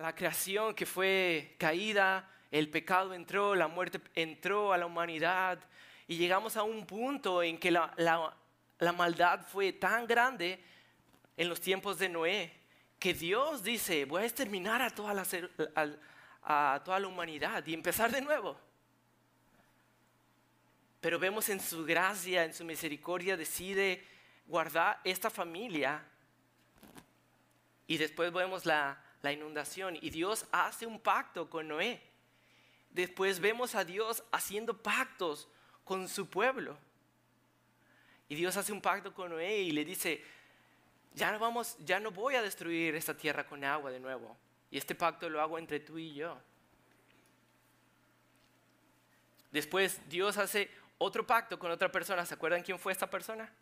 la creación que fue caída, el pecado entró, la muerte entró a la humanidad y llegamos a un punto en que la, maldad fue tan grande en los tiempos de Noé que Dios dice, voy a exterminar a toda la, a toda la humanidad y empezar de nuevo. Pero vemos en su gracia, en su misericordia, decide guardar esta familia y después vemos la, la inundación y Dios hace un pacto con Noé. Después vemos a Dios haciendo pactos con su pueblo. Y Dios hace un pacto con Noé y le dice, ya no vamos, ya no voy a destruir esta tierra con agua de nuevo. Y este pacto lo hago entre tú y yo. Después Dios hace otro pacto con otra persona. ¿Se acuerdan quién fue esta persona?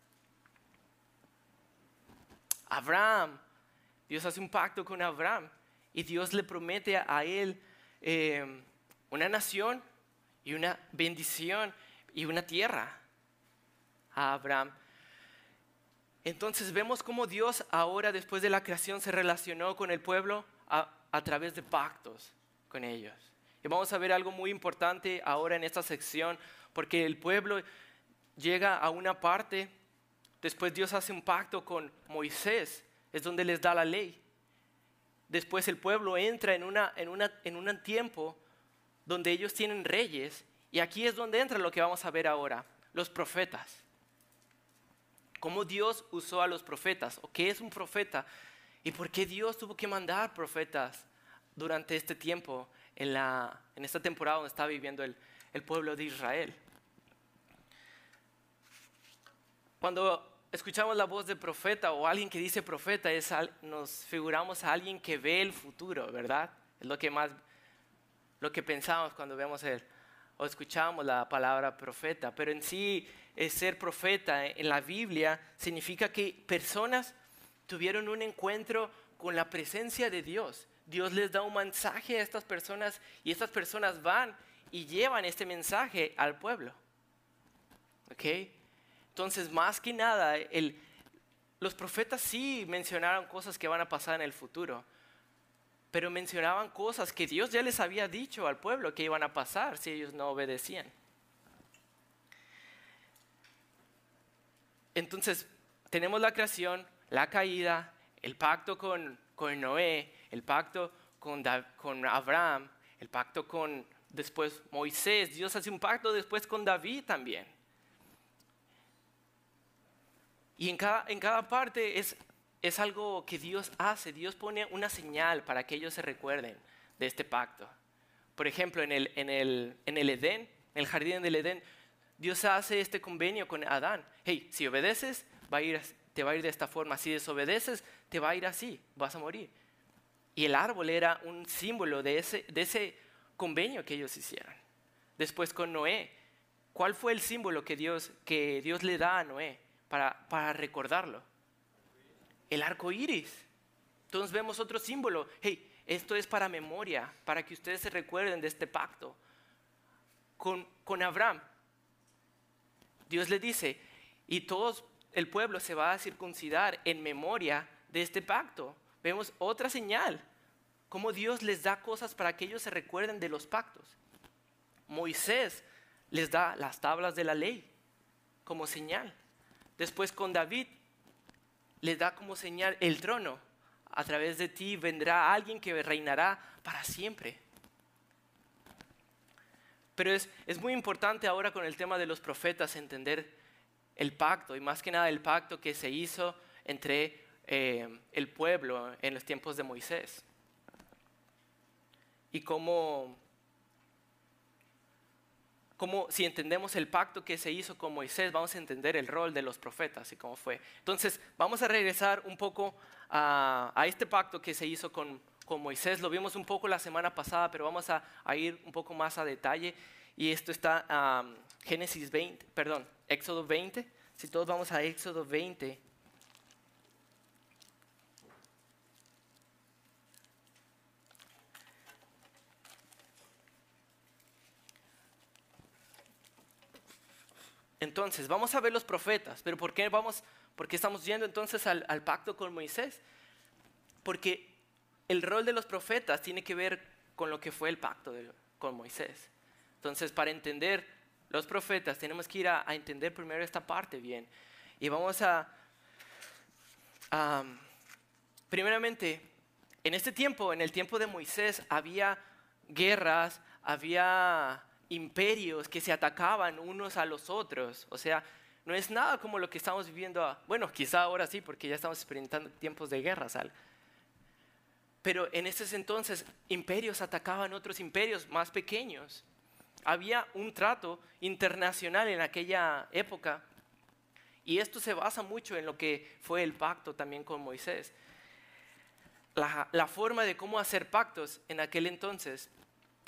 Abraham. Dios hace un pacto con Abraham y Dios le promete a él eh, una nación y una bendición y una tierra a Abraham. Entonces vemos cómo Dios ahora, después de la creación, se relacionó con el pueblo a, a través de pactos con ellos. Y vamos a ver algo muy importante ahora en esta sección, porque el pueblo llega a una parte, después Dios hace un pacto con Moisés, es donde les da la ley. Después el pueblo entra en, una, en, una, en un tiempo donde ellos tienen reyes, y aquí es donde entra lo que vamos a ver ahora, los profetas. Cómo Dios usó a los profetas, o qué es un profeta, y por qué Dios tuvo que mandar profetas durante este tiempo, en, la, en esta temporada donde está viviendo el, el pueblo de Israel. Cuando escuchamos la voz de profeta o alguien que dice profeta, nos figuramos a alguien que ve el futuro, ¿verdad? Es lo que más, lo que pensamos cuando vemos el, o escuchamos la palabra profeta. Pero en sí, ser profeta en la Biblia significa que personas tuvieron un encuentro con la presencia de Dios. Dios les da un mensaje a estas personas y estas personas van y llevan este mensaje al pueblo. ¿Ok? Entonces, más que nada, los profetas sí mencionaron cosas que van a pasar en el futuro, pero mencionaban cosas que Dios ya les había dicho al pueblo que iban a pasar si ellos no obedecían. Entonces, tenemos la creación, la caída, el pacto con, con Noé, el pacto con, con Abraham, el pacto con después Moisés, Dios hace un pacto después con David también. Y en cada, en cada parte es, es algo que Dios hace, Dios pone una señal para que ellos se recuerden de este pacto. Por ejemplo, en el, en el, en el Edén, en el jardín del Edén, Dios hace este convenio con Adán. Hey, si obedeces, te va a ir de esta forma. Si desobedeces, te va a ir así, vas a morir. Y el árbol era un símbolo de ese, de ese convenio que ellos hicieron. Después con Noé, ¿cuál fue el símbolo que Dios, que Dios le da a Noé para, recordarlo? El arco iris. Entonces vemos otro símbolo. Hey, esto es para memoria, para que ustedes se recuerden de este pacto. Con, con Abraham, Dios le dice, y todo el pueblo se va a circuncidar en memoria de este pacto. Vemos otra señal cómo Dios les da cosas para que ellos se recuerden de los pactos. Moisés les da las tablas de la ley como señal. Después con David les da como señal el trono. A través de ti vendrá alguien que reinará para siempre. Pero es, muy importante ahora con el tema de los profetas entender el pacto y más que nada el pacto que se hizo entre eh, el pueblo en los tiempos de Moisés y cómo, si entendemos el pacto que se hizo con Moisés, vamos a entender el rol de los profetas y cómo fue. Entonces, vamos a regresar un poco a, este pacto que se hizo con, con, Moisés. Lo vimos un poco la semana pasada, pero vamos a, ir un poco más a detalle. Y esto está en Génesis 20, perdón, Éxodo 20. Si todos vamos a Éxodo 20. Entonces, vamos a ver los profetas, pero ¿por qué, vamos, por qué estamos yendo entonces al, pacto con Moisés? Porque el rol de los profetas tiene que ver con lo que fue el pacto con Moisés. Entonces, para entender los profetas, tenemos que ir a, entender primero esta parte bien. Y vamos a, primeramente, en este tiempo, en el tiempo de Moisés, había guerras, había imperios que se atacaban unos a los otros. O sea, no es nada como lo que estamos viviendo, bueno, quizá ahora sí, porque ya estamos experimentando tiempos de guerra, ¿sal? Pero en ese entonces imperios atacaban otros imperios más pequeños. Había un trato internacional en aquella época y esto se basa mucho en lo que fue el pacto también con Moisés. La, forma de cómo hacer pactos en aquel entonces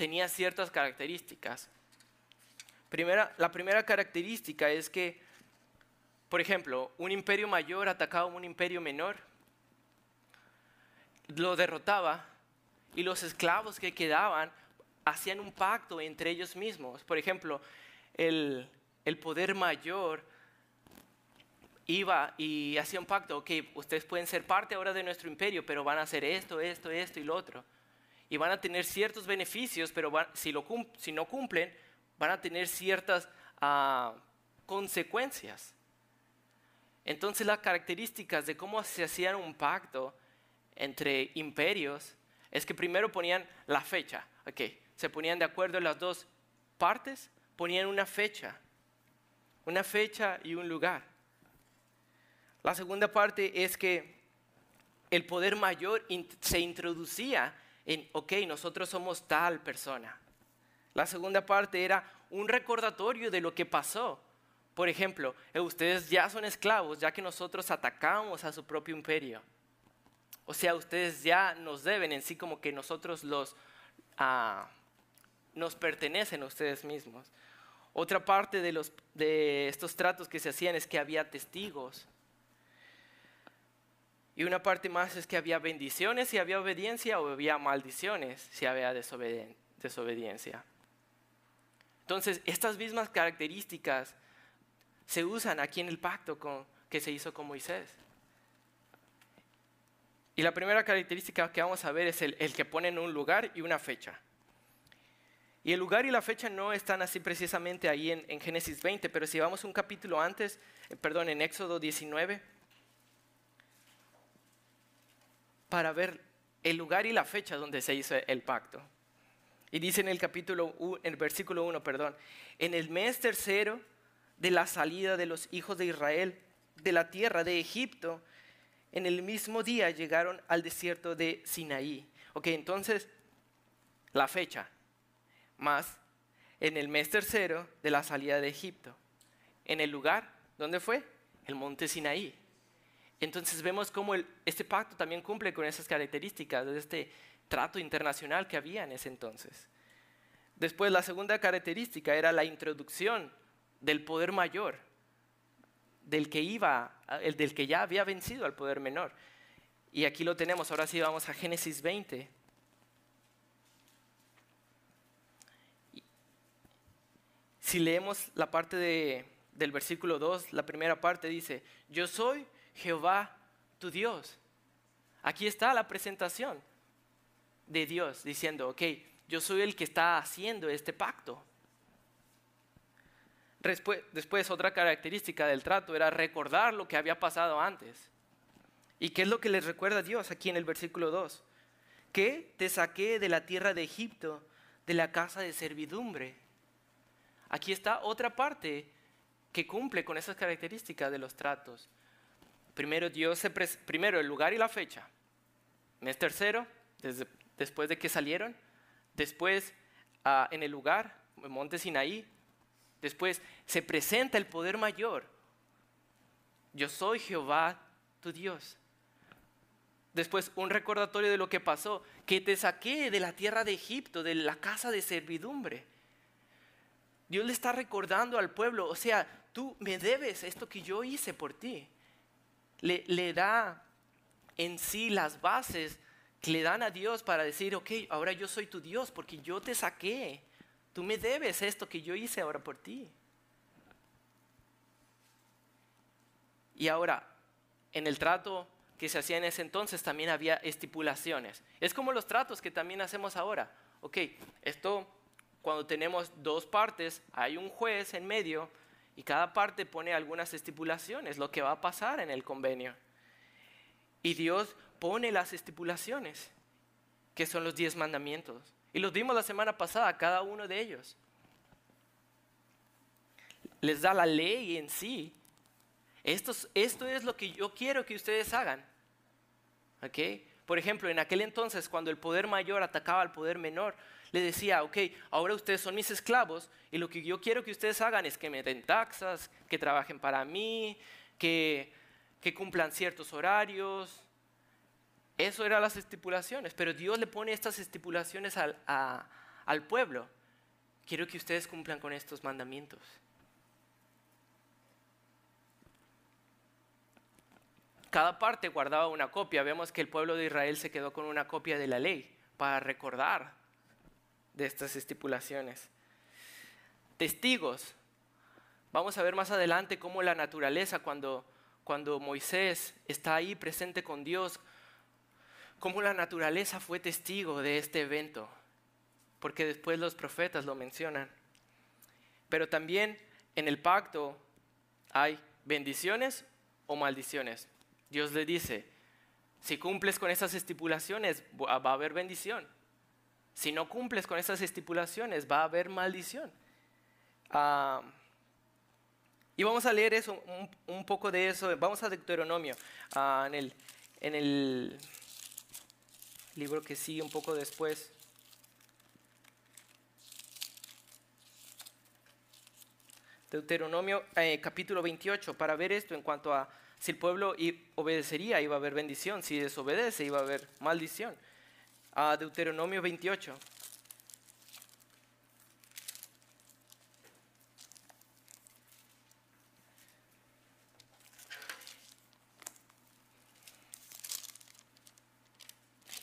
tenía ciertas características. Primera, la primera característica es que, por ejemplo, un imperio mayor atacaba a un imperio menor lo derrotaba y los esclavos que quedaban hacían un pacto entre ellos mismos. Por ejemplo, el, poder mayor iba y hacía un pacto, ok, ustedes pueden ser parte ahora de nuestro imperio, pero van a hacer esto, esto, esto y lo otro. Y van a tener ciertos beneficios, pero si, no cumplen, van a tener ciertas ah, consecuencias. Entonces las características de cómo se hacía un pacto entre imperios es que primero ponían la fecha. Okay. Se ponían de acuerdo las dos partes, ponían una fecha. Una fecha y un lugar. La segunda parte es que el poder mayor se introducía en, ok, nosotros somos tal persona. La segunda parte era un recordatorio de lo que pasó. Por ejemplo, eh, ustedes ya son esclavos, ya que nosotros atacamos a su propio imperio. O sea, ustedes ya nos deben en sí como que nosotros los, ah, nos pertenecen a ustedes mismos. Otra parte de, los, de estos tratos que se hacían es que había testigos. Y una parte más es que había bendiciones si había obediencia o había maldiciones si había desobediencia. Entonces, estas mismas características se usan aquí en el pacto que se hizo con Moisés. Y la primera característica que vamos a ver es el, que pone en un lugar y una fecha. Y el lugar y la fecha no están así precisamente ahí en, Génesis 20, pero si vamos un capítulo antes, eh, perdón, en Éxodo 19, para ver el lugar y la fecha donde se hizo el pacto. Y dice en el capítulo, en el versículo 1, perdón, en el mes tercero de la salida de los hijos de Israel de la tierra de Egipto, en el mismo día llegaron al desierto de Sinaí. Ok, entonces, la fecha, más en el mes tercero de la salida de Egipto. En el lugar, ¿dónde fue? El monte Sinaí. Entonces vemos cómo este pacto también cumple con esas características de este trato internacional que había en ese entonces. Después, la segunda característica era la introducción del poder mayor del que iba, el del que ya había vencido al poder menor. Y aquí lo tenemos, ahora sí vamos a Génesis 20. Si leemos la parte del versículo 2, la primera parte dice, yo soy Jehová tu Dios. Aquí está la presentación de Dios diciendo, ok, yo soy el que está haciendo este pacto. Después, otra característica del trato era recordar lo que había pasado antes. ¿Y qué es lo que les recuerda Dios aquí en el versículo 2? Que te saqué de la tierra de Egipto, de la casa de servidumbre. Aquí está otra parte que cumple con esas características de los tratos. Primero, Dios primero el lugar y la fecha. Mes tercero, después de que salieron. Después, ah, en el lugar, en Monte Sinaí, Después se presenta el poder mayor. Yo soy Jehová, tu Dios. Después un recordatorio de lo que pasó, que te saqué de la tierra de Egipto, de la casa de servidumbre. Dios le está recordando al pueblo, o sea, tú me debes esto que yo hice por ti. Le, le da en sí las bases que le dan a Dios para decir, ok, ahora yo soy tu Dios porque yo te saqué. Tú me debes esto que yo hice ahora por ti. Y ahora, en el trato que se hacían en ese entonces también había estipulaciones. Es como los tratos que también hacemos ahora. Ok, esto cuando tenemos dos partes, hay un juez en medio y cada parte pone algunas estipulaciones, lo que va a pasar en el convenio. Y Dios pone las estipulaciones, que son los diez mandamientos. Y los vimos la semana pasada, cada uno de ellos. Les da la ley en sí. Esto, esto es lo que yo quiero que ustedes hagan. ¿Okay? Por ejemplo, en aquel entonces, cuando el poder mayor atacaba al poder menor, le decía, ok, ahora ustedes son mis esclavos y lo que yo quiero que ustedes hagan es que me den taxas, que trabajen para mí, que, cumplan ciertos horarios. Eso eran las estipulaciones, pero Dios le pone estas estipulaciones al pueblo. Quiero que ustedes cumplan con estos mandamientos. Cada parte guardaba una copia. Vemos que el pueblo de Israel se quedó con una copia de la ley para recordar de estas estipulaciones. Testigos. Vamos a ver más adelante cómo la naturaleza, cuando, cuando Moisés está ahí presente con Dios, cómo la naturaleza fue testigo de este evento, porque después los profetas lo mencionan. Pero también en el pacto hay bendiciones o maldiciones. Dios le dice, si cumples con esas estipulaciones, va a haber bendición. Si no cumples con esas estipulaciones, va a haber maldición. Ah, y vamos a leer eso, un, poco de eso. Vamos a Deuteronomio, ah, en, el, libro que sigue un poco después. Deuteronomio eh, capítulo 28, para ver esto en cuanto a si el pueblo obedecería, iba a haber bendición, si desobedece, iba a haber maldición a Deuteronomio 28.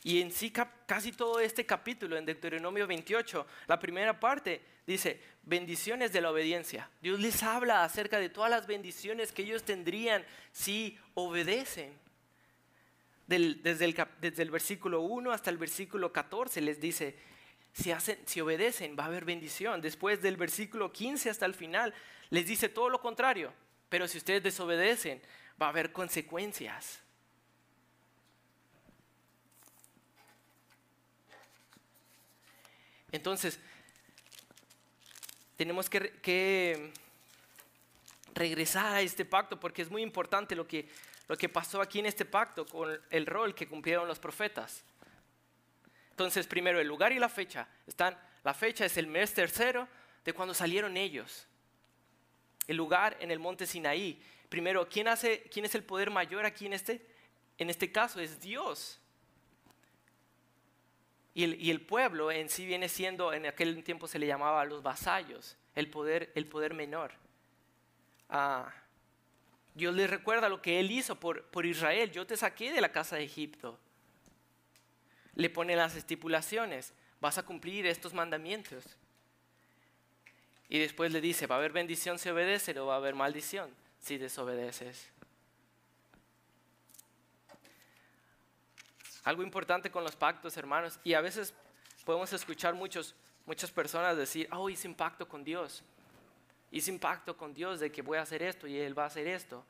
Y en sí casi todo este capítulo en Deuteronomio 28, la primera parte dice, bendiciones de la obediencia. Dios les habla acerca de todas las bendiciones que ellos tendrían si obedecen desde, el, versículo 1 hasta el versículo 14 les dice, si, hacen, si obedecen va a haber bendición. Después del versículo 15 hasta el final les dice todo lo contrario, pero si ustedes desobedecen va a haber consecuencias. Entonces, tenemos que, regresar a este pacto porque es muy importante lo que lo que pasó aquí en este pacto con el rol que cumplieron los profetas. Entonces, primero el lugar y la fecha. Están, la fecha es el mes tercero de cuando salieron ellos. El lugar en el monte Sinaí. Primero, ¿quién, hace, quién es el poder mayor aquí en este? En este caso es Dios. Y el, y el, pueblo en sí viene siendo, en aquel tiempo se le llamaba los vasallos, el poder, el poder menor. Ah, Dios les recuerda lo que Él hizo por, por Israel. Yo te saqué de la casa de Egipto. Le pone las estipulaciones. Vas a cumplir estos mandamientos. Y después le dice, va a haber bendición si obedeces o va a haber maldición si desobedeces. Algo importante con los pactos, hermanos, y a veces podemos escuchar muchos, muchas personas decir, oh, hice un pacto con Dios. Hice un pacto con Dios de que voy a hacer esto y Él va a hacer esto.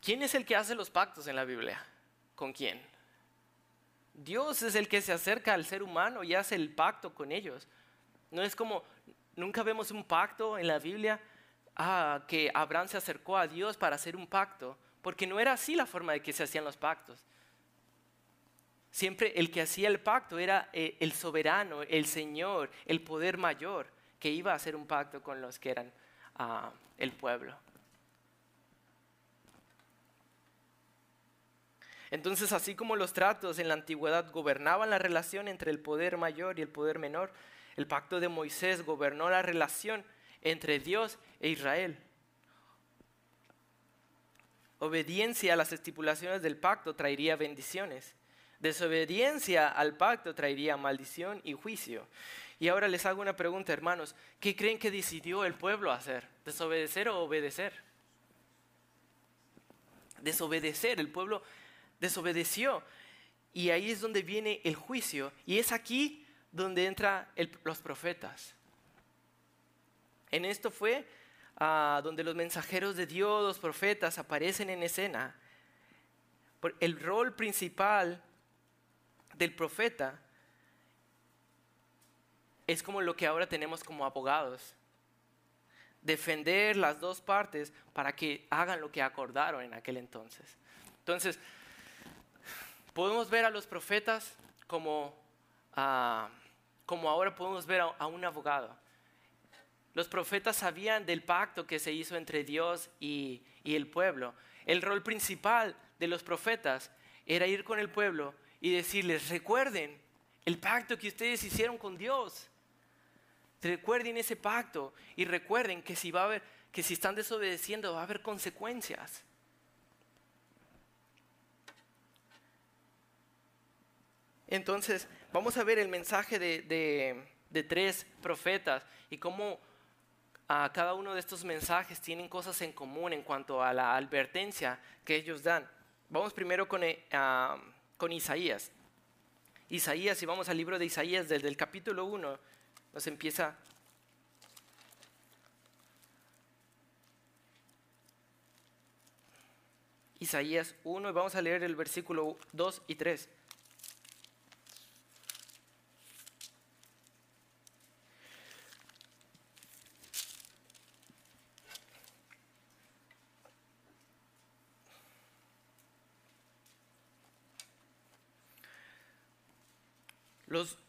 ¿Quién es el que hace los pactos en la Biblia? ¿Con quién? Dios es el que se acerca al ser humano y hace el pacto con ellos. No es como, nunca vemos un pacto en la Biblia ah, que Abraham se acercó a Dios para hacer un pacto, porque no era así la forma de que se hacían los pactos. Siempre el que hacía el pacto era eh, el soberano, el Señor, el poder mayor que iba a hacer un pacto con los que eran ah, el pueblo. Entonces, así como los tratos en la antigüedad gobernaban la relación entre el poder mayor y el poder menor, el pacto de Moisés gobernó la relación entre Dios e Israel. Obediencia a las estipulaciones del pacto traería bendiciones. Desobediencia al pacto traería maldición y juicio. Y ahora les hago una pregunta, hermanos. ¿Qué creen que decidió el pueblo hacer? ¿Desobedecer o obedecer? Desobedecer. El pueblo desobedeció. Y ahí es donde viene el juicio. Y es aquí donde entran los profetas. En esto fue ah, donde los mensajeros de Dios, los profetas, aparecen en escena. El rol principal del profeta es como lo que ahora tenemos como abogados. Defender las dos partes para que hagan lo que acordaron en aquel entonces. Entonces, podemos ver a los profetas como, ah, como ahora podemos ver a, un abogado. Los profetas sabían del pacto que se hizo entre Dios y, y el pueblo. El rol principal de los profetas era ir con el pueblo y decirles, recuerden el pacto que ustedes hicieron con Dios. Recuerden ese pacto y recuerden que si va a haber, que si están desobedeciendo va a haber consecuencias. Entonces, vamos a ver el mensaje de, de tres profetas y cómo a cada uno de estos mensajes tienen cosas en común en cuanto a la advertencia que ellos dan. Vamos primero con, eh, con Isaías. Isaías, si vamos al libro de Isaías desde el capítulo 1, nos empieza Isaías 1 y vamos a leer el versículo 2 y 3.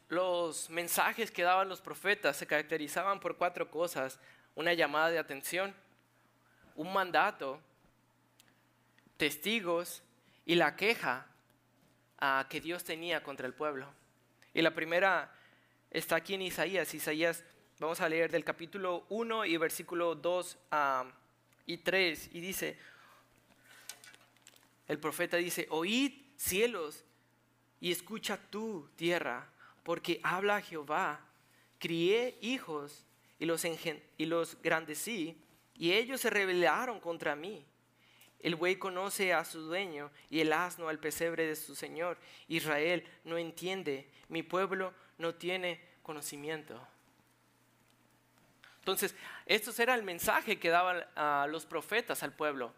Los, mensajes que daban los profetas se caracterizaban por cuatro cosas. Una llamada de atención, un mandato, testigos y la queja ah, que Dios tenía contra el pueblo. Y la primera está aquí en Isaías. Isaías, vamos a leer del capítulo 1 y versículo 2 ah, y 3. Y dice, el profeta dice, oíd cielos y escucha tú tierra porque habla Jehová, crié hijos y los, y los y ellos se rebelaron contra mí. El buey conoce a su dueño y el asno al pesebre de su señor. Israel no entiende, mi pueblo no tiene conocimiento. Entonces, esto era el mensaje que daban a los profetas al pueblo.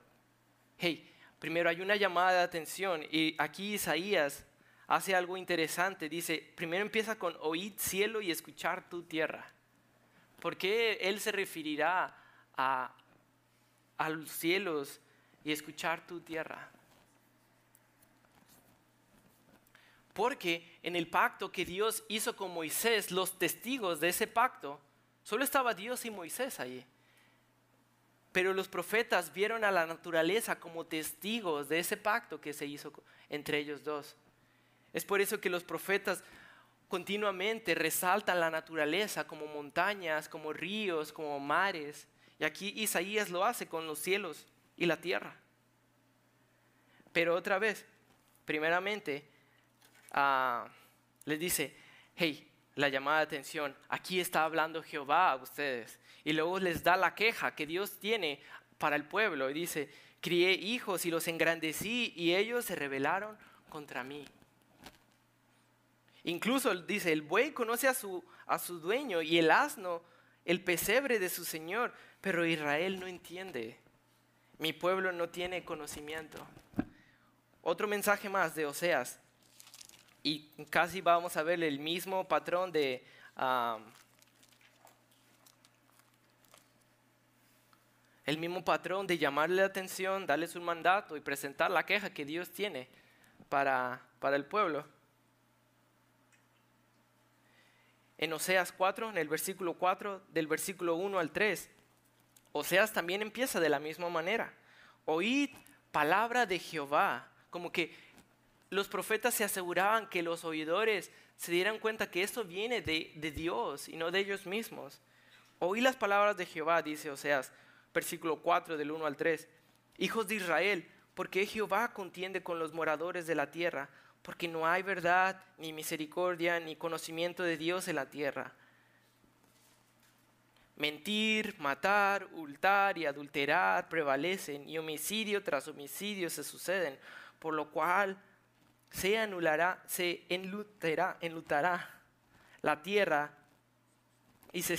Hey, primero hay una llamada de atención y aquí Isaías hace algo interesante. Dice, primero empieza con oír cielo y escuchar tu tierra. ¿Por qué él se referirá a, a los cielos y escuchar tu tierra? Porque en el pacto que Dios hizo con Moisés, los testigos de ese pacto, solo estaba Dios y Moisés allí. Pero los profetas vieron a la naturaleza como testigos de ese pacto que se hizo entre ellos dos. Es por eso que los profetas continuamente resaltan la naturaleza como montañas, como ríos, como mares. Y aquí Isaías lo hace con los cielos y la tierra. Pero otra vez, primeramente, ah, les dice, hey, la llamada de atención, aquí está hablando Jehová a ustedes. Y luego les da la queja que Dios tiene para el pueblo. Y dice, crié hijos y los engrandecí y ellos se rebelaron contra mí. Incluso dice, el buey conoce a su, a su dueño y el asno el pesebre de su señor, pero Israel no entiende. Mi pueblo no tiene conocimiento. Otro mensaje más de Oseas. Y casi vamos a ver el mismo patrón de... el mismo patrón de llamarle la atención, darles un mandato y presentar la queja que Dios tiene para, para el pueblo. En Oseas 4, en el versículo 4, del versículo 1 al 3. Oseas también empieza de la misma manera. Oíd palabra de Jehová, como que los profetas se aseguraban que los oidores se dieran cuenta que esto viene de, de Dios y no de ellos mismos. Oí las palabras de Jehová, dice Oseas, versículo 4 del 1 al 3. Hijos de Israel, porque Jehová contiende con los moradores de la tierra porque no hay verdad, ni misericordia, ni conocimiento de Dios en la tierra. Mentir, matar, hurtar y adulterar prevalecen, y homicidio tras homicidio se suceden, por lo cual se anulará, se enlutará, enlutará la tierra y se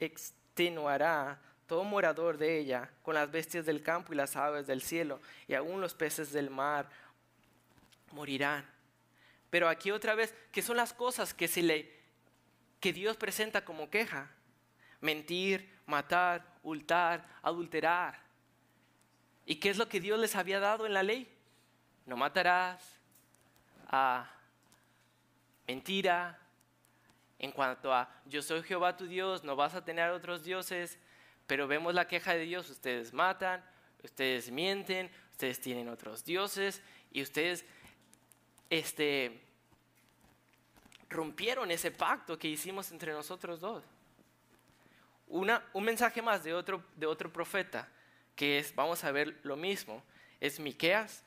extenuará todo morador de ella con las bestias del campo y las aves del cielo y aún los peces del mar morirán. Pero aquí otra vez, ¿qué son las cosas que, se le, que Dios presenta como queja? Mentir, matar, hurtar, adulterar. ¿Y qué es lo que Dios les había dado en la ley? No matarás, a mentira, en cuanto a yo soy Jehová tu Dios, no vas a tener otros dioses, pero vemos la queja de Dios, ustedes matan, ustedes mienten, ustedes tienen otros dioses y ustedes este, rompieron ese pacto que hicimos entre nosotros dos. Una, un mensaje más de otro, de otro profeta, que es, vamos a ver lo mismo, es Miqueas.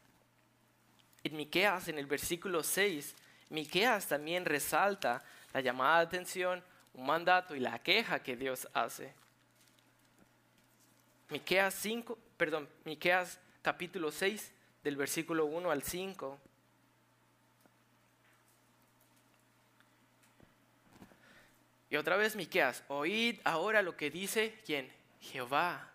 En Miqueas, en el versículo 6, Miqueas también resalta la llamada de atención, un mandato y la queja que Dios hace. Miqueas 5, perdón, Miqueas capítulo 6 del versículo 1 al 5. Y otra vez Miqueas, oíd ahora lo que dice quién? Jehová.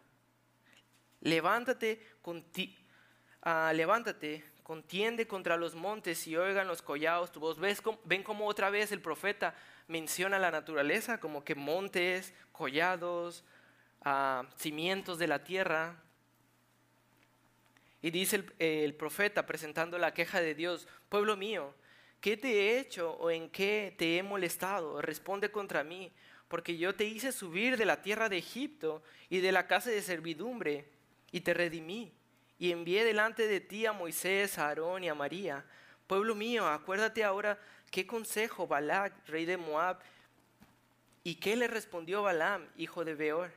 Levántate, uh, levántate, contiende contra los montes y oigan los collados tu voz. ¿Ves ven cómo otra vez el profeta menciona la naturaleza, como que montes, collados, cimientos de la tierra. Y dice el, profeta presentando la queja de Dios, pueblo mío, ¿qué te he hecho o en qué te he molestado? Responde contra mí, porque yo te hice subir de la tierra de Egipto y de la casa de servidumbre y te redimí y envié delante de ti a Moisés, a Aarón y a María. Pueblo mío, acuérdate ahora qué consejo Balac, rey de Moab, y qué le respondió Balaam, hijo de Beor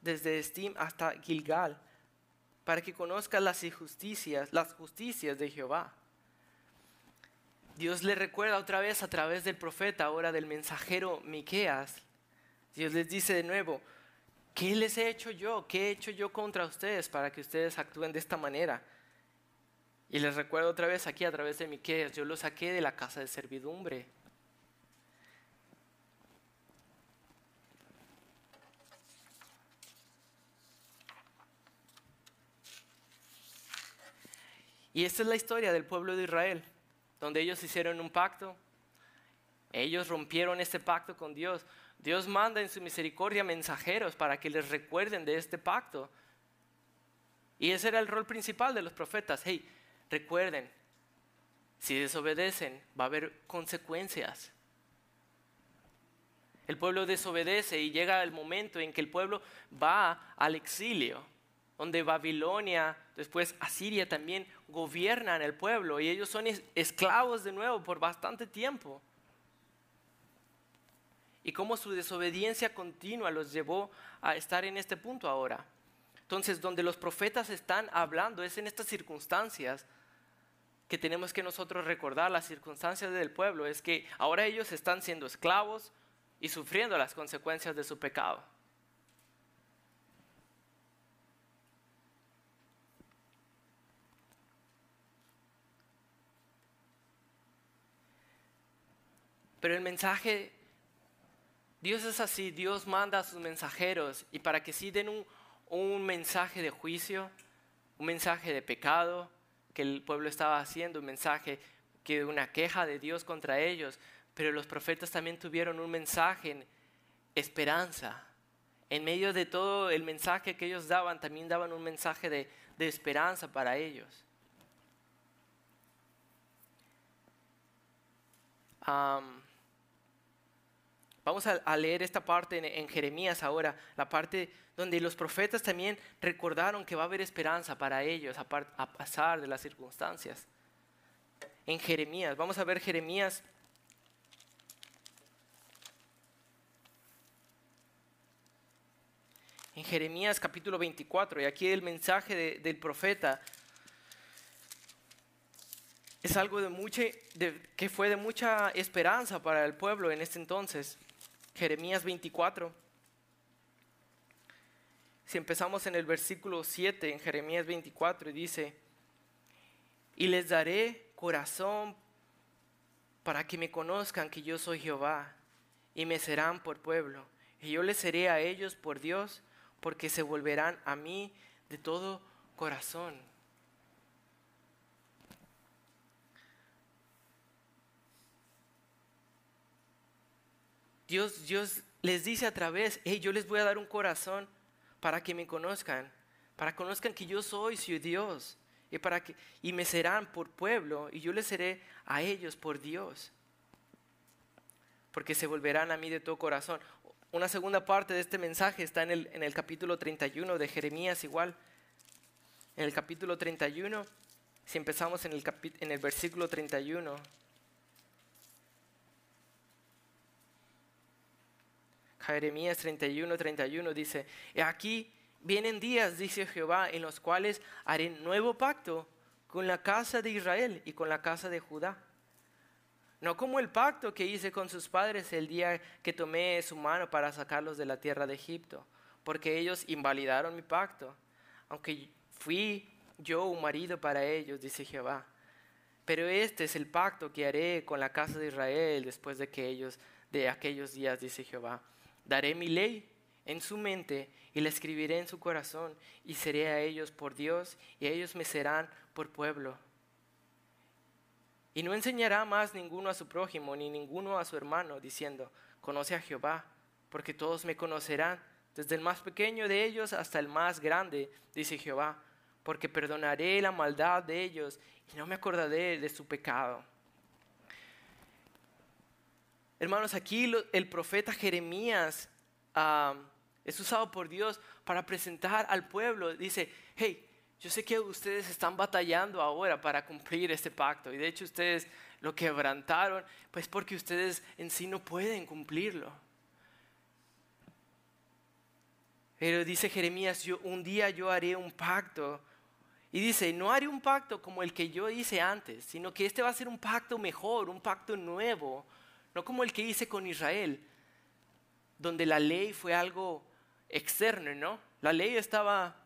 desde Estim hasta Gilgal, para que conozcas las injusticias, las justicias de Jehová. Dios le recuerda otra vez a través del profeta, ahora del mensajero Miqueas. Dios les dice de nuevo, ¿qué les he hecho yo? ¿Qué he hecho yo contra ustedes para que ustedes actúen de esta manera? Y les recuerdo otra vez aquí a través de Miqueas, yo los saqué de la casa de servidumbre Y esta es la historia del pueblo de Israel, donde ellos hicieron un pacto, ellos rompieron este pacto con Dios. Dios manda en su misericordia mensajeros para que les recuerden de este pacto. Y ese era el rol principal de los profetas. Hey, recuerden, si desobedecen va a haber consecuencias. El pueblo desobedece y llega el momento en que el pueblo va al exilio donde Babilonia, después Asiria también gobiernan el pueblo y ellos son esclavos de nuevo por bastante tiempo. Y cómo su desobediencia continua los llevó a estar en este punto ahora. Entonces, donde los profetas están hablando es en estas circunstancias que tenemos que nosotros recordar, las circunstancias del pueblo, es que ahora ellos están siendo esclavos y sufriendo las consecuencias de su pecado. Pero el mensaje, Dios es así, Dios manda a sus mensajeros y para que sí den un, un mensaje de juicio, un mensaje de pecado que el pueblo estaba haciendo, un mensaje que una queja de Dios contra ellos, pero los profetas también tuvieron un mensaje en esperanza. En medio de todo el mensaje que ellos daban, también daban un mensaje de, de esperanza para ellos. Vamos a, leer esta parte en, Jeremías ahora, la parte donde los profetas también recordaron que va a haber esperanza para ellos a, a pasar de las circunstancias. En Jeremías, vamos a ver Jeremías en Jeremías capítulo 24, y aquí el mensaje del profeta es algo de mucha, que fue de mucha esperanza para el pueblo en este entonces. Jeremías 24. Si empezamos en el versículo 7, en Jeremías 24, dice, y les daré corazón para que me conozcan que yo soy Jehová y me serán por pueblo. Y yo les seré a ellos por Dios, porque se volverán a mí de todo corazón. Dios, Dios les dice a través, hey, yo les voy a dar un corazón para que me conozcan, para que conozcan que yo soy su Dios y, para que, y me serán por pueblo y yo les seré a ellos por Dios, porque se volverán a mí de todo corazón. Una segunda parte de este mensaje está en el, en el capítulo 31 de Jeremías igual. En el capítulo 31, si empezamos en el, en el versículo 31. Jeremías 31, 31 dice, aquí vienen días, dice Jehová, en los cuales haré nuevo pacto con la casa de Israel y con la casa de Judá. No como el pacto que hice con sus padres el día que tomé su mano para sacarlos de la tierra de Egipto, porque ellos invalidaron mi pacto, aunque fui yo un marido para ellos, dice Jehová. Pero este es el pacto que haré con la casa de Israel después de que ellos de aquellos días, dice Jehová Daré mi ley en su mente y la escribiré en su corazón y seré a ellos por Dios y ellos me serán por pueblo. Y no enseñará más ninguno a su prójimo ni ninguno a su hermano diciendo, conoce a Jehová, porque todos me conocerán, desde el más pequeño de ellos hasta el más grande, dice Jehová, porque perdonaré la maldad de ellos y no me acordaré de su pecado. Hermanos, aquí el profeta Jeremías es usado por Dios para presentar al pueblo. Dice, hey, yo sé que ustedes están batallando ahora para cumplir este pacto. Y de hecho ustedes lo quebrantaron, pues porque ustedes en sí no pueden cumplirlo. Pero dice Jeremías, yo, un día yo haré un pacto. Y dice, no haré un pacto como el que yo hice antes, sino que este va a ser un pacto mejor, un pacto nuevo no como el que hice con Israel, donde la ley fue algo externo, ¿no? La ley estaba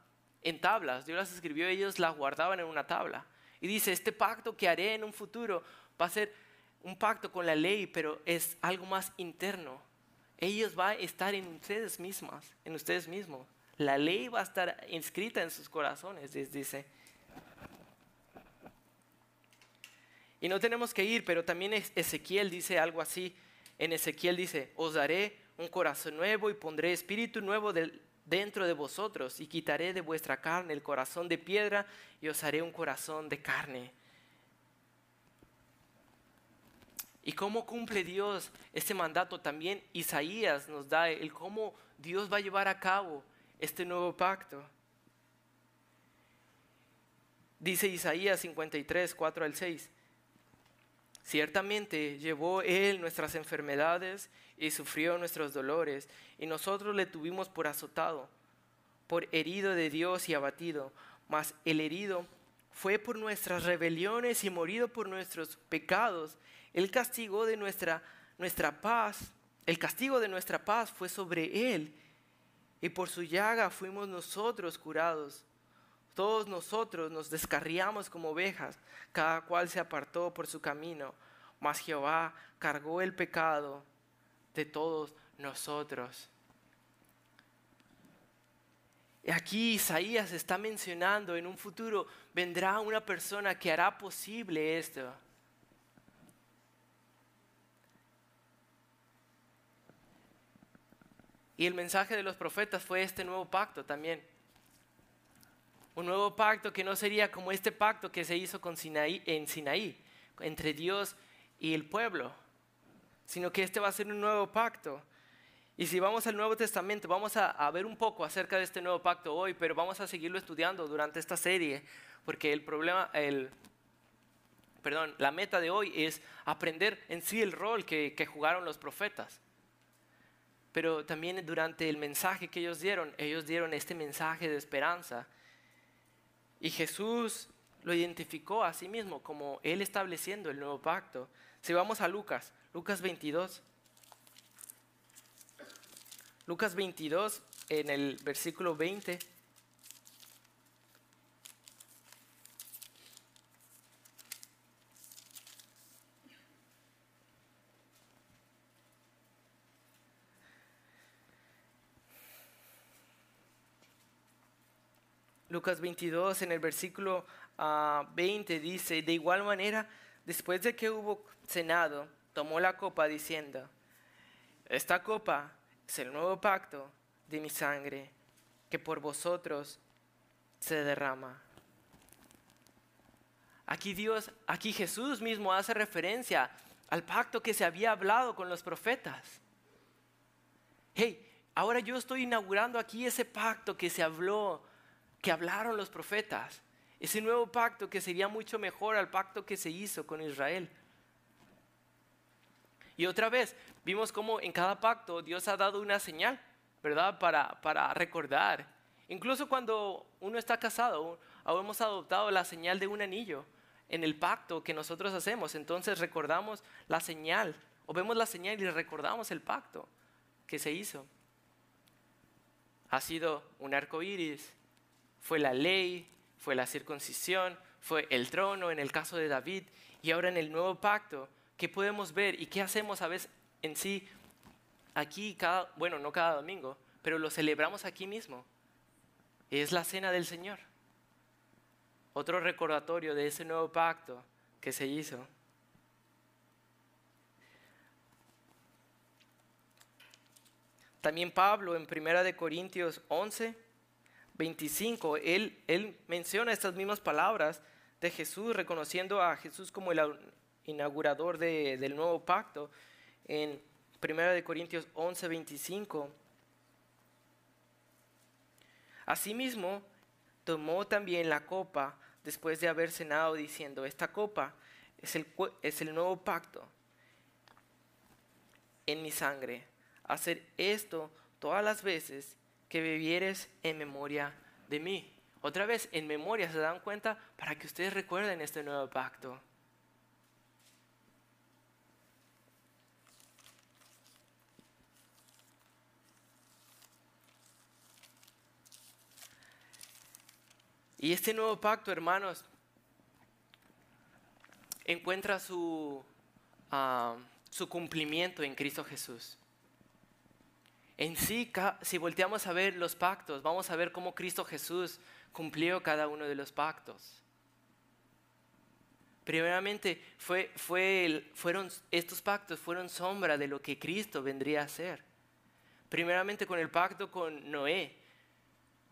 en tablas, Dios las escribió, ellos las guardaban en una tabla. Y dice, este pacto que haré en un futuro va a ser un pacto con la ley, pero es algo más interno. Ellos van a estar en ustedes mismas, en ustedes mismos. La ley va a estar inscrita en sus corazones, dice. Y no tenemos que ir, pero también Ezequiel dice algo así. En Ezequiel dice, os daré un corazón nuevo y pondré espíritu nuevo dentro de vosotros y quitaré de vuestra carne el corazón de piedra y os haré un corazón de carne. ¿Y cómo cumple Dios este mandato? También Isaías nos da el cómo Dios va a llevar a cabo este nuevo pacto. Dice Isaías 53, 4 al 6. Ciertamente llevó Él nuestras enfermedades y sufrió nuestros dolores, y nosotros le tuvimos por azotado, por herido de Dios y abatido. Mas el herido fue por nuestras rebeliones y morido por nuestros pecados. El castigo de nuestra, nuestra paz, el castigo de nuestra paz fue sobre Él, y por su llaga fuimos nosotros curados. Todos nosotros nos descarriamos como ovejas, cada cual se apartó por su camino, mas Jehová cargó el pecado de todos nosotros. Y aquí Isaías está mencionando en un futuro vendrá una persona que hará posible esto. Y el mensaje de los profetas fue este nuevo pacto también. Un nuevo pacto que no sería como este pacto que se hizo con Sinaí, en Sinaí, entre Dios y el pueblo, sino que este va a ser un nuevo pacto. Y si vamos al Nuevo Testamento, vamos a, a, ver un poco acerca de este nuevo pacto hoy, pero vamos a seguirlo estudiando durante esta serie, porque el problema, el, perdón, la meta de hoy es aprender en sí el rol que, que jugaron los profetas. Pero también durante el mensaje que ellos dieron, ellos dieron este mensaje de esperanza y Jesús lo identificó a sí mismo como Él estableciendo el nuevo pacto. Si vamos a Lucas, Lucas 22. Lucas 22 en el versículo 20. Lucas 22 en el versículo 20 dice, de igual manera, después de que hubo cenado, tomó la copa diciendo, esta copa es el nuevo pacto de mi sangre que por vosotros se derrama. Aquí Dios, aquí Jesús mismo hace referencia al pacto que se había hablado con los profetas. Hey, ahora yo estoy inaugurando aquí ese pacto que se habló, que hablaron los profetas. Ese nuevo pacto que sería mucho mejor al pacto que se hizo con Israel. Y otra vez, vimos cómo en cada pacto Dios ha dado una señal, ¿verdad? Para, para recordar. Incluso cuando uno está casado, hemos adoptado la señal de un anillo en el pacto que nosotros hacemos. Entonces recordamos la señal, o vemos la señal y recordamos el pacto que se hizo. Ha sido un arco iris, fue la ley, fue la circuncisión, fue el trono en el caso de David, y ahora en el nuevo pacto, ¿qué podemos ver y qué hacemos a veces en sí aquí, cada, bueno, no cada domingo, pero lo celebramos aquí mismo? Es la cena del Señor otro recordatorio de ese nuevo pacto que se hizo. También Pablo en 1 Corintios 11, 25, él, él menciona estas mismas palabras de Jesús, reconociendo a Jesús como el inaugurador del nuevo pacto. En 1 Corintios 11, 25. Asimismo, tomó también la copa después de haber cenado diciendo, esta copa es el, es el nuevo pacto en mi sangre. Hacer esto todas las veces que bebieres en memoria de mí. Otra vez, en memoria, ¿se dan cuenta? Para que ustedes recuerden este nuevo pacto. Y este nuevo pacto, hermanos, encuentra su, ah, su cumplimiento en Cristo Jesús. En sí, si volteamos a ver los pactos, vamos a ver cómo Cristo Jesús cumplió cada uno de los pactos. Primeramente, fue, fue fueron, estos pactos fueron sombra de lo que Cristo vendría a hacer. Primeramente con el pacto con Noé,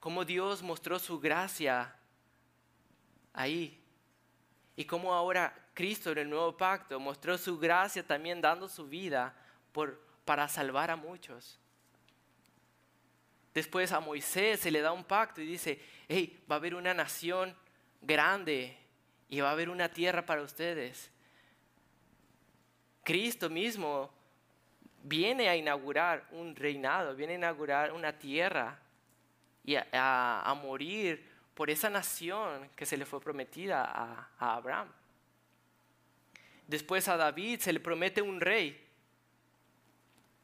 cómo Dios mostró su gracia ahí. Y como ahora Cristo en el nuevo pacto mostró su gracia también dando su vida para salvar a muchos. Después a Moisés se le da un pacto y dice, hey, va a haber una nación grande y va a haber una tierra para ustedes. Cristo mismo viene a inaugurar un reinado, viene a inaugurar una tierra y a morir por esa nación que se le fue prometida a, Abraham. Después a David se le promete un rey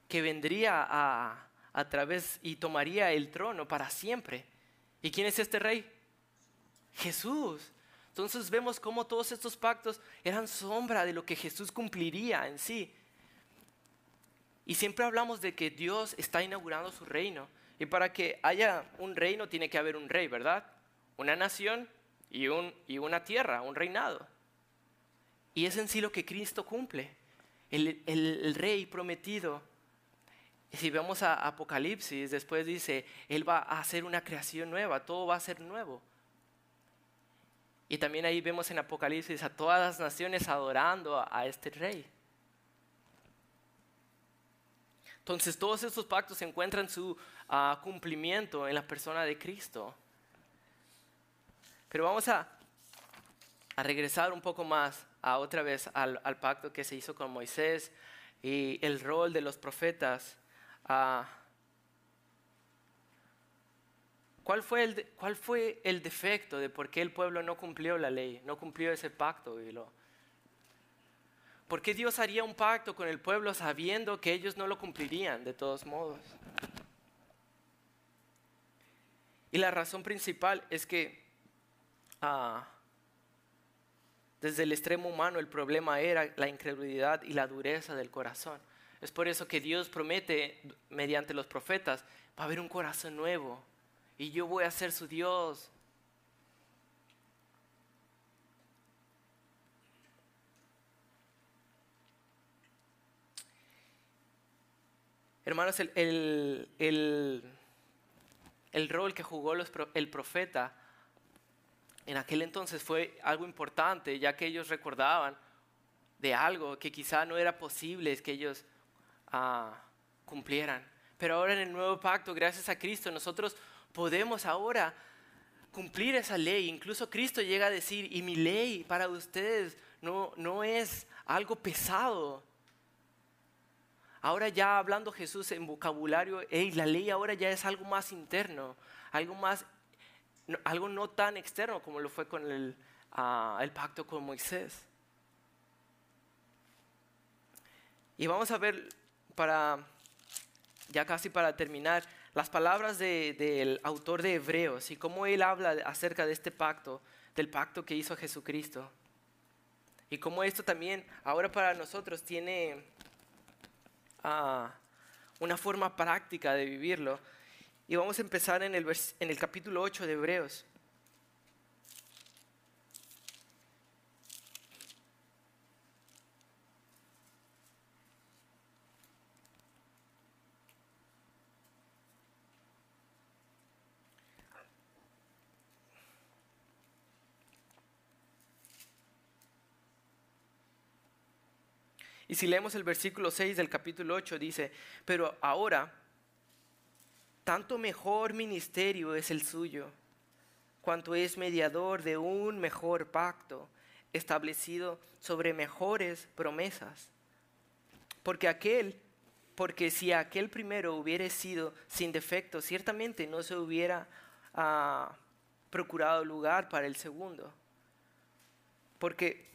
que vendría a, a través y tomaría el trono para siempre. ¿Y quién es este rey? Jesús. Entonces vemos cómo todos estos pactos eran sombra de lo que Jesús cumpliría en sí. Y siempre hablamos de que Dios está inaugurando su reino. Y para que haya un reino tiene que haber un rey, ¿verdad? una nación y, un, y una tierra, un reinado. Y es en sí lo que Cristo cumple. El, rey prometido. Si vemos a Apocalipsis, después dice, Él va a hacer una creación nueva, todo va a ser nuevo. Y también ahí vemos en Apocalipsis a todas las naciones adorando a, este rey. Entonces todos estos pactos encuentran su ah, cumplimiento en la persona de Cristo. Pero vamos a, regresar un poco más a otra vez al, pacto que se hizo con Moisés y el rol de los profetas. ¿Cuál, fue el ¿Cuál fue el defecto de por qué el pueblo no cumplió la ley, no cumplió ese pacto? ¿Por qué Dios haría un pacto con el pueblo sabiendo que ellos no lo cumplirían de todos modos? Y la razón principal es que desde el extremo humano el problema era la incredulidad y la dureza del corazón. Es por eso que Dios promete mediante los profetas, va a haber un corazón nuevo y yo voy a ser su Dios. Hermanos, el, el, el, rol que jugó el profeta en aquel entonces fue algo importante, ya que ellos recordaban de algo que quizá no era posible es que ellos ah, cumplieran. Pero ahora en el nuevo pacto, gracias a Cristo, nosotros podemos ahora cumplir esa ley. Incluso Cristo llega a decir, y mi ley para ustedes no, no es algo pesado. Ahora ya hablando Jesús en vocabulario, la ley ahora ya es algo más interno, algo más, algo no tan externo como lo fue con el, ah, el pacto con Moisés. Y vamos a ver para, ya casi para terminar, las palabras del autor de Hebreos y cómo él habla acerca de este pacto, del pacto que hizo Jesucristo. Y cómo esto también ahora para nosotros tiene ah, una forma práctica de vivirlo. Y vamos a empezar en el, en el capítulo 8 de Hebreos. Y si leemos el versículo 6 del capítulo 8, dice, pero ahora, tanto mejor ministerio es el suyo, cuanto es mediador de un mejor pacto, establecido sobre mejores promesas. Porque aquel, porque si aquel primero hubiera sido sin defecto, ciertamente no se hubiera ah, procurado lugar para el segundo. Porque,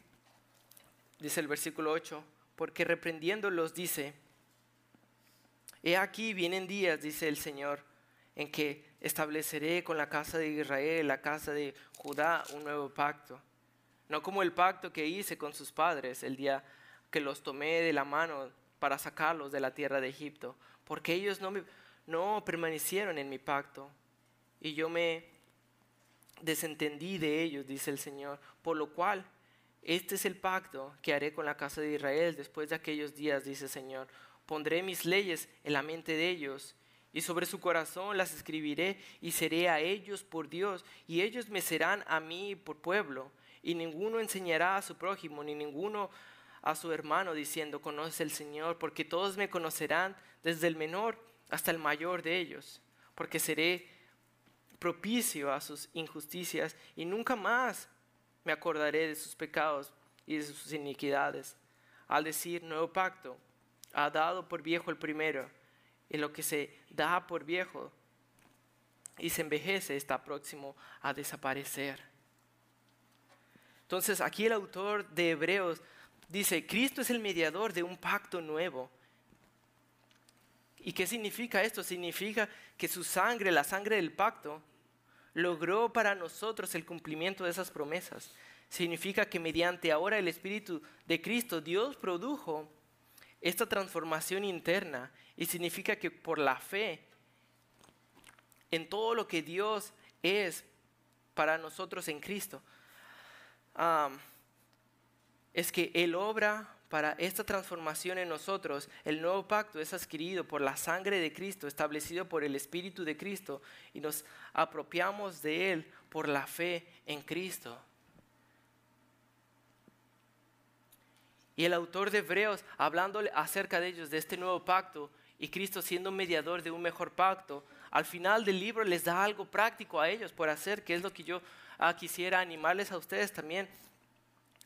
dice el versículo 8, porque reprendiéndolos dice, He aquí vienen días, dice el Señor, en que estableceré con la casa de Israel, la casa de Judá, un nuevo pacto. No como el pacto que hice con sus padres el día que los tomé de la mano para sacarlos de la tierra de Egipto, porque ellos no, permanecieron en mi pacto y yo me desentendí de ellos, dice el Señor, por lo cual este es el pacto que haré con la casa de Israel después de aquellos días, dice el Señor. Pondré mis leyes en la mente de ellos y sobre su corazón las escribiré y seré a ellos por Dios y ellos me serán a mí por pueblo. Y ninguno enseñará a su prójimo ni ninguno a su hermano diciendo, conoce el Señor, porque todos me conocerán desde el menor hasta el mayor de ellos, porque seré propicio a sus injusticias y nunca más me acordaré de sus pecados y de sus iniquidades. Al decir nuevo pacto, ha dado por viejo el primero, y lo que se da por viejo y se envejece está próximo a desaparecer. Entonces aquí el autor de Hebreos dice, Cristo es el mediador de un pacto nuevo. ¿Y qué significa esto? Significa que su sangre, la sangre del pacto, logró para nosotros el cumplimiento de esas promesas. Significa que mediante ahora el Espíritu de Cristo, Dios produjo esta transformación interna y significa que por la fe en todo lo que Dios es para nosotros en Cristo, es que Él obra para esta transformación en nosotros, el nuevo pacto es adquirido por la sangre de Cristo, establecido por el Espíritu de Cristo, y nos apropiamos de Él por la fe en Cristo. Y el autor de Hebreos, hablando acerca de ellos, de este nuevo pacto, y Cristo siendo mediador de un mejor pacto, al final del libro les da algo práctico a ellos por hacer, que es lo que yo ah, quisiera animarles a ustedes también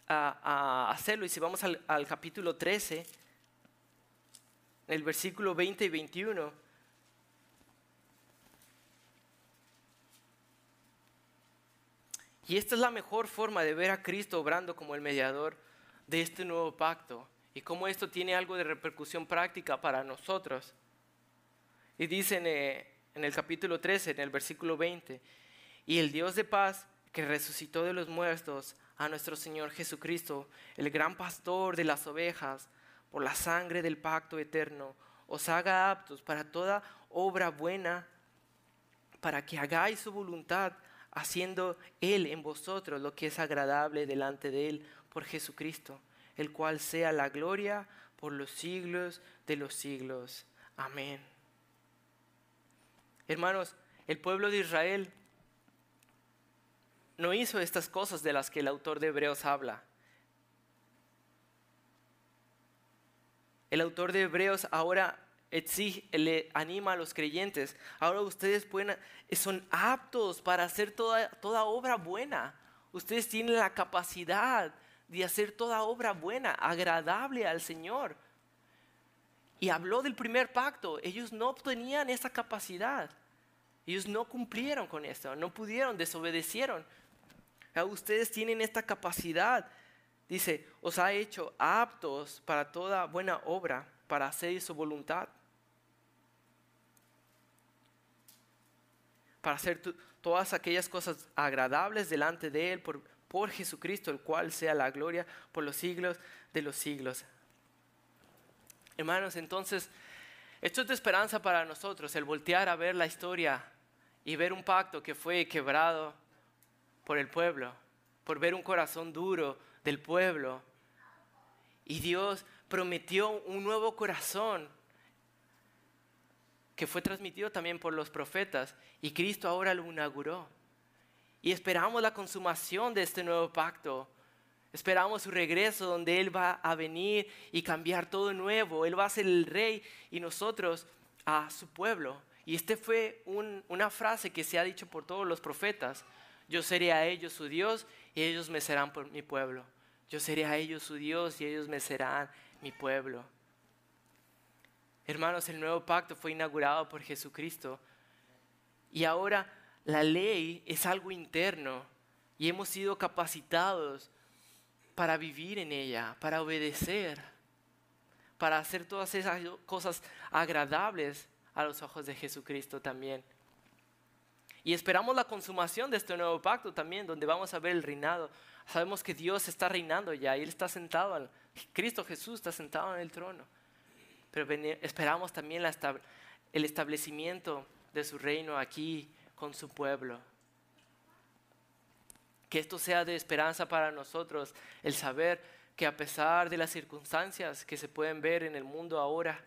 a, hacerlo. Y si vamos al, al capítulo 13, el versículo 20 y 21, Y esta es la mejor forma de ver a Cristo obrando como el mediador de este nuevo pacto y cómo esto tiene algo de repercusión práctica para nosotros. Y dice en, eh, en el capítulo 13, en el versículo 20, y el Dios de paz que resucitó de los muertos a nuestro Señor Jesucristo, el gran pastor de las ovejas, por la sangre del pacto eterno, os haga aptos para toda obra buena, para que hagáis su voluntad, haciendo Él en vosotros lo que es agradable delante de Él por Jesucristo, el cual sea la gloria por los siglos de los siglos. Amén. Hermanos, el pueblo de Israel no hizo estas cosas de las que el autor de Hebreos habla. El autor de Hebreos ahora exige, le anima a los creyentes. Ahora ustedes pueden, son aptos para hacer toda, toda obra buena. Ustedes tienen la capacidad de hacer toda obra buena, agradable al Señor. Y habló del primer pacto. Ellos no tenían esa capacidad. Ellos no cumplieron con esto, no pudieron, desobedecieron. Ustedes tienen esta capacidad. Dice, os ha hecho aptos para toda buena obra, para hacer su voluntad. Para hacer todas aquellas cosas agradables delante de Él por, por Jesucristo, el cual sea la gloria por los siglos de los siglos. Hermanos, entonces, esto es de esperanza para nosotros, el voltear a ver la historia y ver un pacto que fue quebrado por el pueblo, por ver un corazón duro del pueblo. Y Dios prometió un nuevo corazón que fue transmitido también por los profetas y Cristo ahora lo inauguró. Y esperamos la consumación de este nuevo pacto Esperamos su regreso donde Él va a venir y cambiar todo nuevo. Él va a ser el rey y nosotros a su pueblo. Y esta fue una frase que se ha dicho por todos los profetas. Yo seré a ellos su Dios y ellos me serán por mi pueblo. Yo seré a ellos su Dios y ellos me serán mi pueblo. Hermanos, el nuevo pacto fue inaugurado por Jesucristo. Y ahora la ley es algo interno y hemos sido capacitados para vivir en ella, para obedecer, para hacer todas esas cosas agradables a los ojos de Jesucristo también. Y esperamos la consumación de este nuevo pacto también, donde vamos a ver el reinado. Sabemos que Dios está reinando ya y Él está sentado, Cristo Jesús está sentado en el trono. Pero esperamos también el establecimiento de su reino aquí con su pueblo. Que esto sea de esperanza para nosotros, el saber que a pesar de las circunstancias que se pueden ver en el mundo ahora,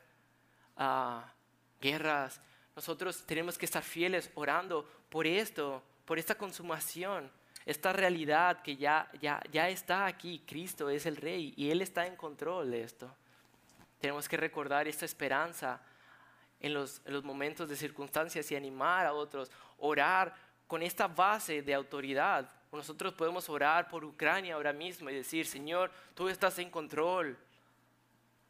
ah, guerras, nosotros tenemos que estar fieles orando por esto, por esta consumación, esta realidad que ya, ya, ya está aquí. Cristo es el Rey y Él está en control de esto. Tenemos que recordar esta esperanza en los, en los momentos de circunstancias y animar a otros, orar con esta base de autoridad nosotros podemos orar por Ucrania ahora mismo y decir, Señor, tú estás en control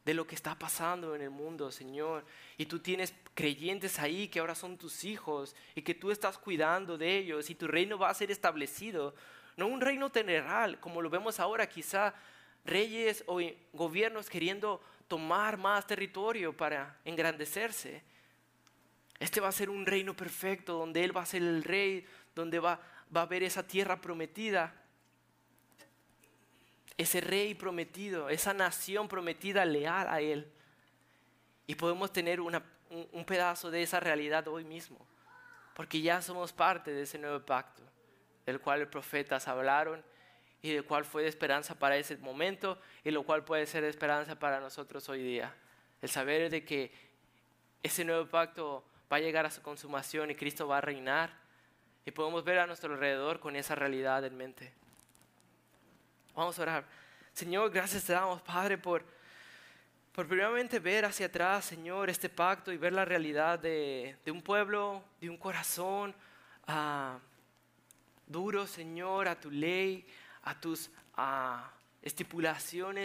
de lo que está pasando en el mundo, Señor. Y tú tienes creyentes ahí que ahora son tus hijos y que tú estás cuidando de ellos y tu reino va a ser establecido. No un reino general, como lo vemos ahora, quizá reyes o gobiernos queriendo tomar más territorio para engrandecerse. Este va a ser un reino perfecto donde Él va a ser el rey, donde va va a haber esa tierra prometida, ese rey prometido, esa nación prometida leal a Él. Y podemos tener un, un pedazo de esa realidad hoy mismo, porque ya somos parte de ese nuevo pacto, del cual los profetas hablaron y del cual fue de esperanza para ese momento y lo cual puede ser de esperanza para nosotros hoy día. El saber de que ese nuevo pacto va a llegar a su consumación y Cristo va a reinar y podemos ver a nuestro alrededor con esa realidad en mente. Vamos a orar. Señor, gracias te damos, Padre, por, por primeramente ver hacia atrás, Señor, este pacto y ver la realidad de, un pueblo, de un corazón ah, duro, Señor, a tu ley, a tus estipulaciones.